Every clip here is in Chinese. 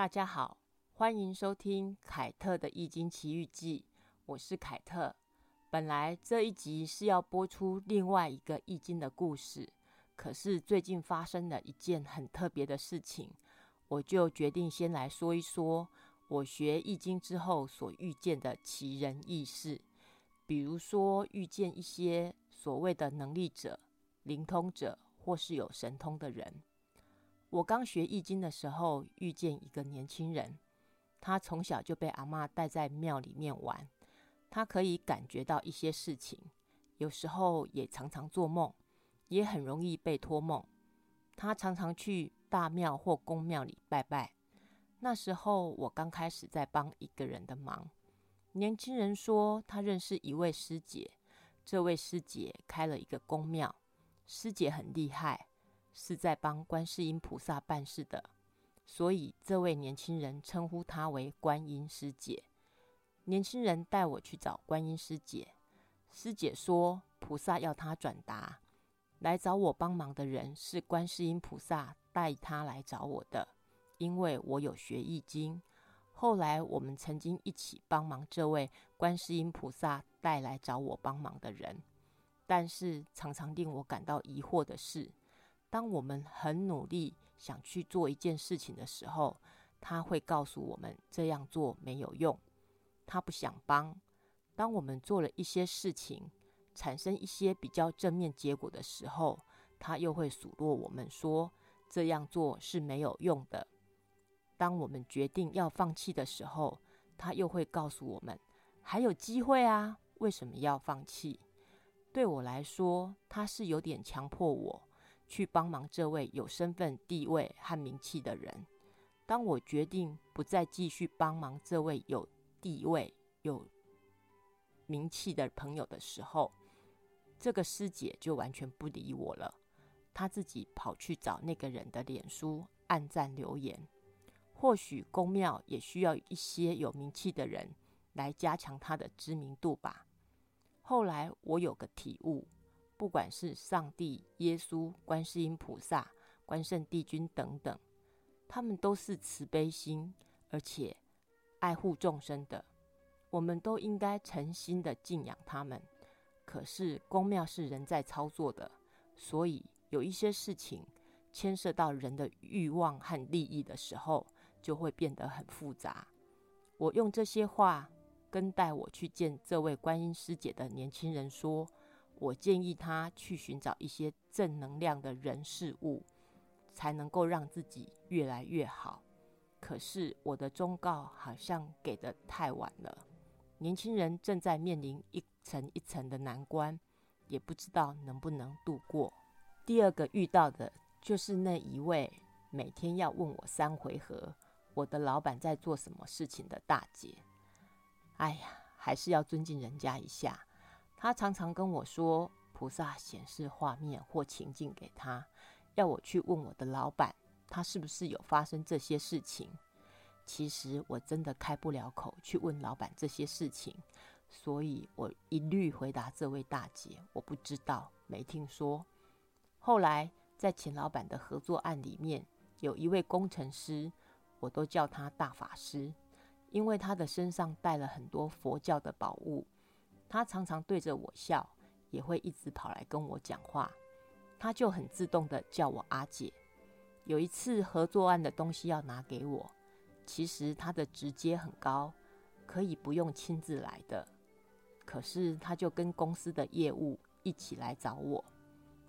大家好，欢迎收听凯特的《易经奇遇记》，我是凯特。本来这一集是要播出另外一个易经的故事，可是最近发生了一件很特别的事情，我就决定先来说一说我学易经之后所遇见的奇人异事，比如说遇见一些所谓的能力者、灵通者，或是有神通的人。我刚学易经的时候，遇见一个年轻人，他从小就被阿妈带在庙里面玩。他可以感觉到一些事情，有时候也常常做梦，也很容易被托梦。他常常去大庙或公庙里拜拜。那时候我刚开始在帮一个人的忙。年轻人说他认识一位师姐，这位师姐开了一个公庙，师姐很厉害，是在帮观世音菩萨办事的，所以这位年轻人称呼她为观音师姐。年轻人带我去找观音师姐，师姐说菩萨要他转达，来找我帮忙的人是观世音菩萨带他来找我的，因为我有学易经。后来我们曾经一起帮忙这位观世音菩萨带来找我帮忙的人，但是常常令我感到疑惑的是，当我们很努力想去做一件事情的时候，他会告诉我们这样做没有用。他不想帮。当我们做了一些事情，产生一些比较正面结果的时候，他又会数落我们说这样做是没有用的。当我们决定要放弃的时候，他又会告诉我们还有机会啊，为什么要放弃？对我来说，他是有点强迫我去帮忙这位有身份、地位和名气的人。当我决定不再继续帮忙这位有地位有名气的朋友的时候，这个师姐就完全不理我了。她自己跑去找那个人的脸书暗赞留言。或许公庙也需要一些有名气的人来加强他的知名度吧。后来我有个体悟，不管是上帝、耶稣、观世音菩萨、关圣帝君等等，他们都是慈悲心，而且。爱护众生的，我们都应该诚心的敬仰他们。可是公庙是人在操作的，所以有一些事情牵涉到人的欲望和利益的时候，就会变得很复杂。我用这些话跟带我去见这位观音师姐的年轻人说，我建议他去寻找一些正能量的人事物，才能够让自己越来越好。可是我的忠告好像给的太晚了，年轻人正在面临一层一层的难关，也不知道能不能度过。第二个遇到的就是那一位每天要问我三回合我的老板在做什么事情的大姐。哎呀，还是要尊敬人家一下。他常常跟我说，菩萨显示画面或情境给他，要我去问我的老板。他是不是有发生这些事情？其实我真的开不了口去问老板这些事情，所以我一律回答这位大姐：我不知道，没听说。后来在钱老板的合作案里面，有一位工程师，我都叫他大法师，因为他的身上带了很多佛教的宝物。他常常对着我笑，也会一直跑来跟我讲话。他就很自动的叫我阿姐。有一次合作案的东西要拿给我，其实他的直接很高，可以不用亲自来的。可是他就跟公司的业务一起来找我。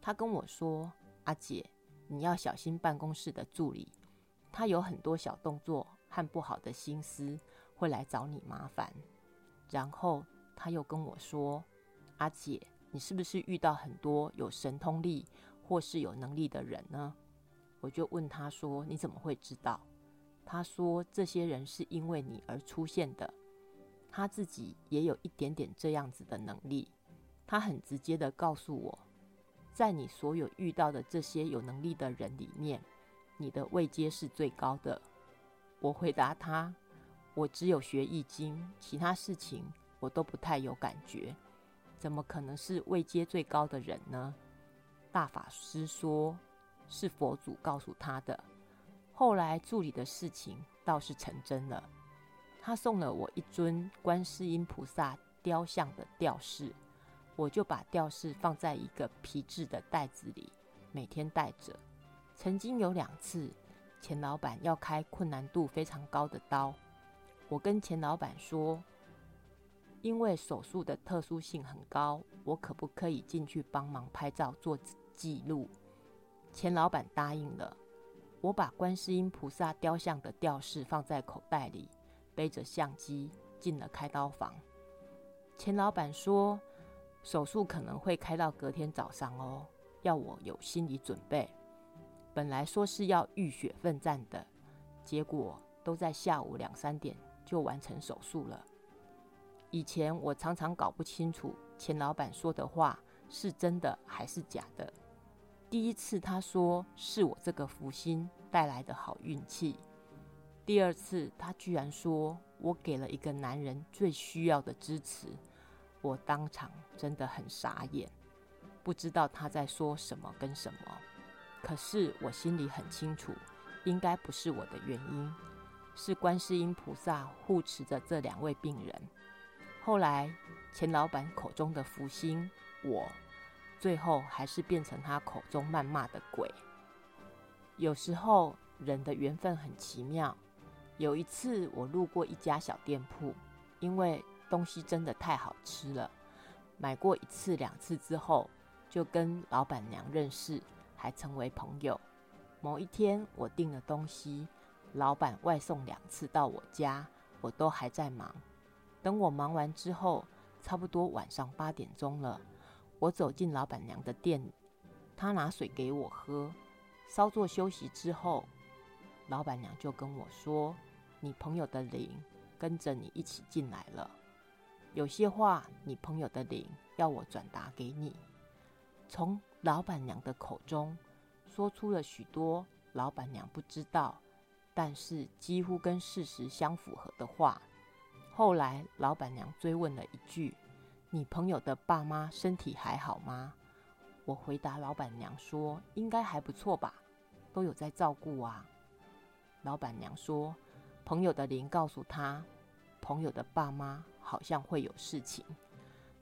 他跟我说：“阿姐，你要小心办公室的助理，他有很多小动作和不好的心思，会来找你麻烦。”然后他又跟我说：“阿姐，你是不是遇到很多有神通力或是有能力的人呢？”我就问他说：“你怎么会知道？”他说：“这些人是因为你而出现的。他自己也有一点点这样子的能力。他很直接的告诉我，在你所有遇到的这些有能力的人里面，你的位阶是最高的。”我回答他：“我只有学易经，其他事情我都不太有感觉，怎么可能是位阶最高的人呢？”大法师说。是佛祖告诉他的。后来助理的事情倒是成真了，他送了我一尊观世音菩萨雕像的吊饰，我就把吊饰放在一个皮质的袋子里，每天带着。曾经有两次，钱老板要开困难度非常高的刀，我跟钱老板说，因为手术的特殊性很高，我可不可以进去帮忙拍照做记录？钱老板答应了。我把观世音菩萨雕像的吊饰放在口袋里，背着相机进了开刀房。钱老板说，手术可能会开到隔天早上哦，要我有心理准备。本来说是要浴血奋战的，结果都在下午两三点就完成手术了。以前我常常搞不清楚钱老板说的话是真的还是假的。第一次他说是我这个福星带来的好运气，第二次他居然说我给了一个男人最需要的支持，我当场真的很傻眼，不知道他在说什么跟什么。可是我心里很清楚，应该不是我的原因，是观世音菩萨护持着这两位病人。后来钱老板口中的福星，我最后还是变成他口中谩骂的鬼。有时候人的缘分很奇妙。有一次我路过一家小店铺，因为东西真的太好吃了，买过一次两次之后，就跟老板娘认识。还成为朋友。某一天，我订了东西，老板外送两次到我家，我都还在忙。等我忙完之后，差不多晚上八点钟了，我走进老板娘的店，她拿水给我喝。稍作休息之后，老板娘就跟我说：“你朋友的灵跟着你一起进来了，有些话你朋友的灵要我转达给你。”从老板娘的口中说出了许多老板娘不知道，但是几乎跟事实相符合的话。后来老板娘追问了一句：“你朋友的爸妈身体还好吗？”我回答老板娘说：“应该还不错吧，都有在照顾啊。”老板娘说：“朋友的灵告诉他，朋友的爸妈好像会有事情。”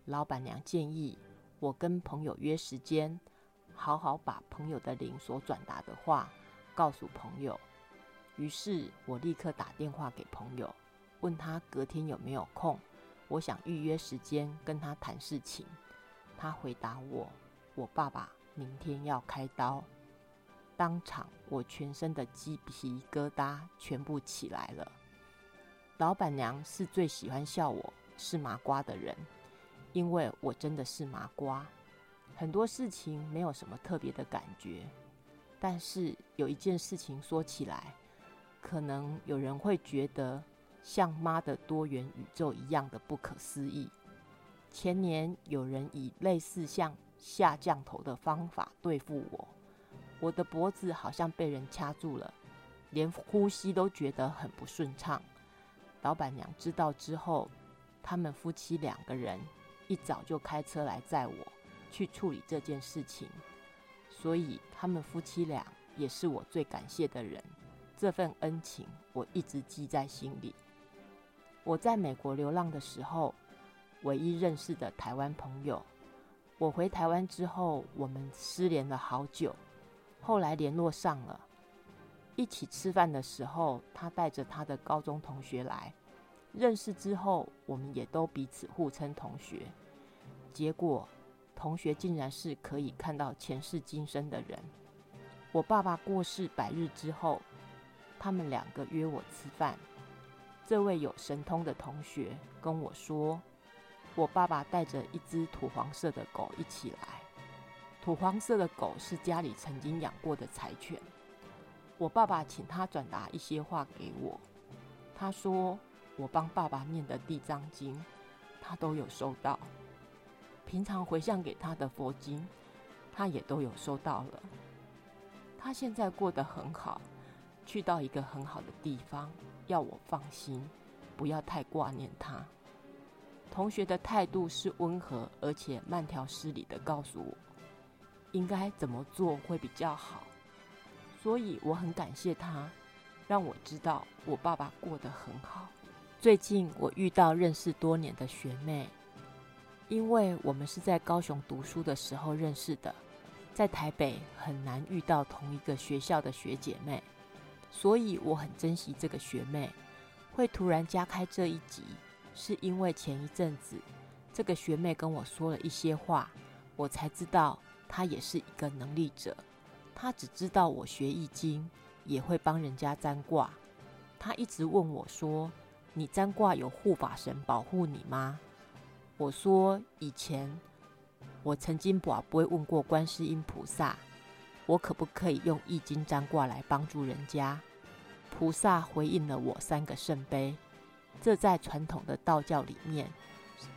老板娘建议我跟朋友约时间。好好把朋友的灵所转达的话告诉朋友。于是我立刻打电话给朋友，问他隔天有没有空，我想预约时间跟他谈事情。他回答我：“我爸爸明天要开刀。”当场我全身的鸡皮疙瘩全部起来了。老板娘是最喜欢笑我是麻瓜的人，因为我真的是麻瓜。很多事情没有什么特别的感觉，但是有一件事情说起来，可能有人会觉得像妈的多元宇宙一样的不可思议。前年有人以类似像下降头的方法对付我，我的脖子好像被人掐住了，连呼吸都觉得很不顺畅。老板娘知道之后，他们夫妻两个人一早就开车来载我。去处理这件事情，所以他们夫妻俩也是我最感谢的人。这份恩情我一直记在心里。我在美国流浪的时候，唯一认识的台湾朋友，我回台湾之后，我们失联了好久，后来联络上了。一起吃饭的时候，他带着他的高中同学来，认识之后，我们也都彼此互称同学。结果。同学竟然是可以看到前世今生的人。我爸爸过世百日之后，他们两个约我吃饭。这位有神通的同学跟我说，我爸爸带着一只土黄色的狗一起来。土黄色的狗是家里曾经养过的柴犬。我爸爸请他转达一些话给我。他说，我帮爸爸念的地藏经，他都有收到。平常回向给他的佛经，他也都有收到了。他现在过得很好，去到一个很好的地方，要我放心，不要太挂念他。同学的态度是温和而且慢条斯理的告诉我，应该怎么做会比较好。所以我很感谢他，让我知道我爸爸过得很好。最近我遇到认识多年的学妹，因为我们是在高雄读书的时候认识的，在台北很难遇到同一个学校的学姐妹，所以我很珍惜这个学妹。会突然加开这一集，是因为前一阵子这个学妹跟我说了一些话，我才知道她也是一个能力者。她只知道我学易经，也会帮人家占卦。她一直问我说。你占卦有护法神保护你吗？我说以前我曾经不不会问过观世音菩萨，我可不可以用易经占卦来帮助人家？菩萨回应了我三个圣杯，这在传统的道教里面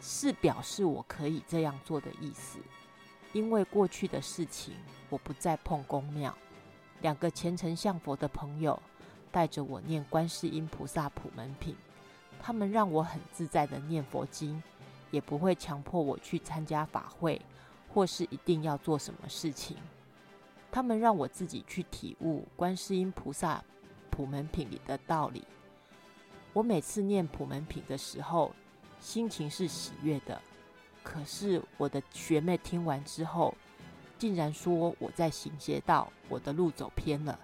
是表示我可以这样做的意思。因为过去的事情，我不再碰公庙。两个虔诚向佛的朋友带着我念观世音菩萨普门品。他们让我很自在的念佛经，也不会强迫我去参加法会，或是一定要做什么事情。他们让我自己去体悟观世音菩萨普门品里的道理。我每次念普门品的时候，心情是喜悦的。可是我的学妹听完之后，竟然说我在行邪道，我的路走偏了。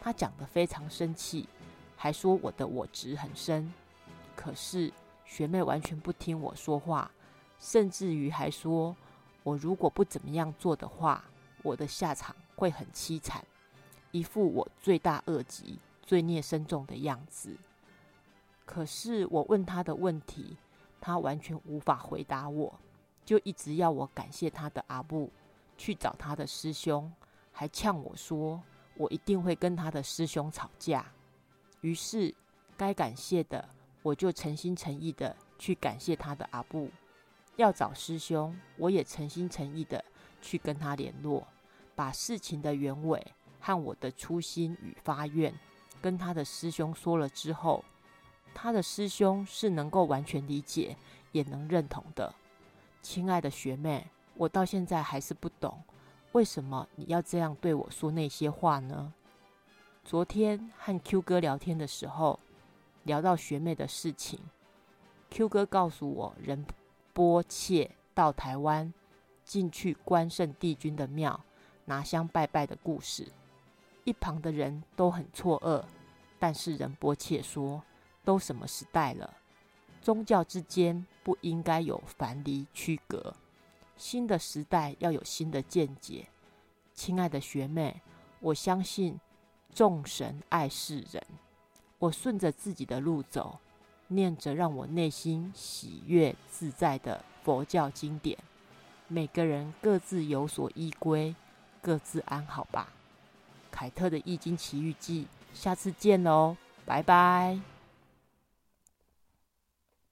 她讲得非常生气，还说我的我执很深。可是学妹完全不听我说话，甚至于还说我如果不怎么样做的话，我的下场会很凄惨，一副我罪大恶极、罪孽深重的样子。可是我问他的问题，他完全无法回答我，就一直要我感谢他的阿布，去找他的师兄，还呛我说我一定会跟他的师兄吵架。于是该感谢的。我就诚心诚意的去感谢他的阿布，要找师兄，我也诚心诚意的去跟他联络，把事情的原委和我的初心与发愿跟他的师兄说了之后，他的师兄是能够完全理解，也能认同的。亲爱的学妹，我到现在还是不懂，为什么你要这样对我说那些话呢？昨天和 Q 哥聊天的时候。聊到学妹的事情，Q 哥告诉我，仁波切到台湾进去关圣帝君的庙拿香拜拜的故事。一旁的人都很错愕，但是仁波切说：“都什么时代了，宗教之间不应该有樊篱区隔。新的时代要有新的见解。”亲爱的学妹，我相信众神爱世人。我顺着自己的路走，念着让我内心喜悦自在的佛教经典。每个人各自有所依归，各自安好吧。凯特的《易经奇遇记》，下次见喽，拜拜。